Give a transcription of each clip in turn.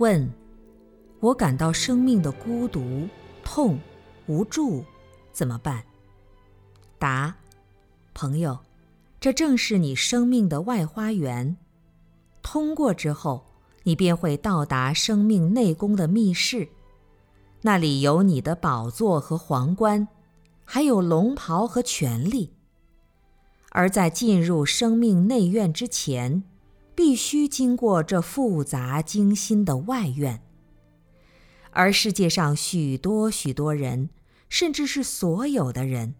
问：我感到生命的孤独、痛、无助，怎么办？答：朋友，这正是你生命的外花园。通过之后，你便会到达生命内宫的密室，那里有你的宝座和皇冠，还有龙袍和权力。而在进入生命内院之前，必须经过这复杂精心的外院。而世界上许多许多人，甚至是所有的人，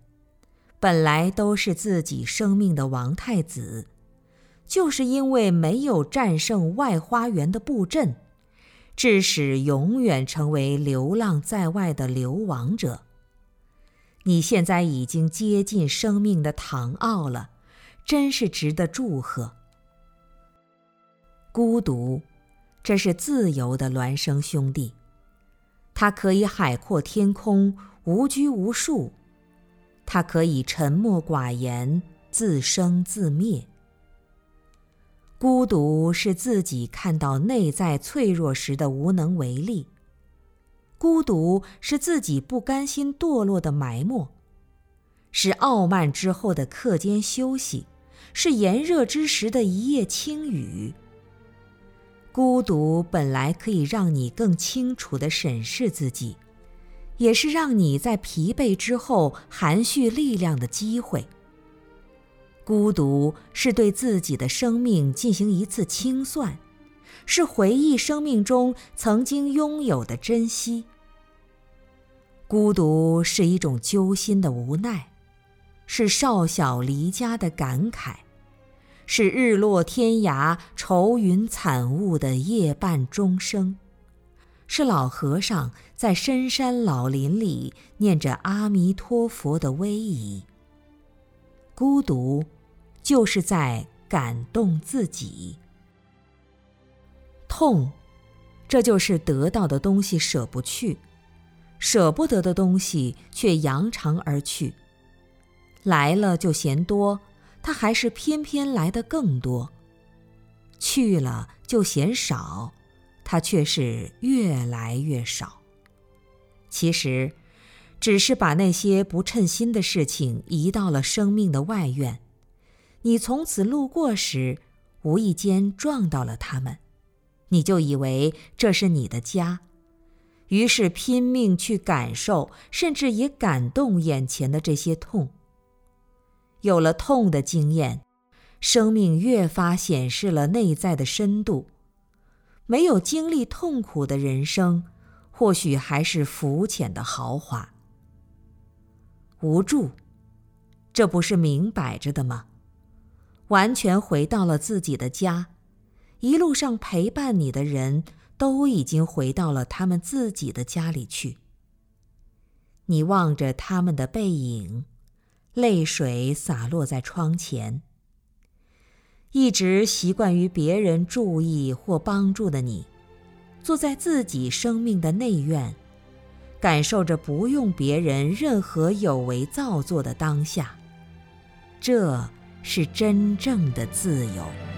本来都是自己生命的王太子。就是因为没有战胜外花园的布阵，致使永远成为流浪在外的流亡者。你现在已经接近生命的唐奥了，真是值得祝贺。孤独，这是自由的孪生兄弟，它可以海阔天空，无拘无束；它可以沉默寡言，自生自灭。孤独是自己看到内在脆弱时的无能为力，孤独是自己不甘心堕落的埋没，是傲慢之后的课间休息，是炎热之时的一夜轻雨。孤独本来可以让你更清楚地审视自己，也是让你在疲惫之后含蓄力量的机会。孤独是对自己的生命进行一次清算，是回忆生命中曾经拥有的珍惜。孤独是一种揪心的无奈，是少小离家的感慨，是日落天涯、愁云惨雾的夜半钟声，是老和尚在深山老林里念着阿弥陀佛的威仪。孤独。就是在感动自己。痛，这就是得到的东西舍不去，舍不得的东西却扬长而去。来了就嫌多，它还是偏偏来的更多；去了就嫌少，它却是越来越少。其实，只是把那些不称心的事情移到了生命的外院。你从此路过时，无意间撞到了他们，你就以为这是你的家，于是拼命去感受，甚至也感动眼前的这些痛。有了痛的经验，生命越发显示了内在的深度。没有经历痛苦的人生，或许还是肤浅的豪华。无助，这不是明摆着的吗？完全回到了自己的家，一路上陪伴你的人都已经回到了他们自己的家里去。你望着他们的背影，泪水洒落在窗前。一直习惯于别人注意或帮助的你，坐在自己生命的内院，感受着不用别人任何有为造作的当下，这。是真正的自由。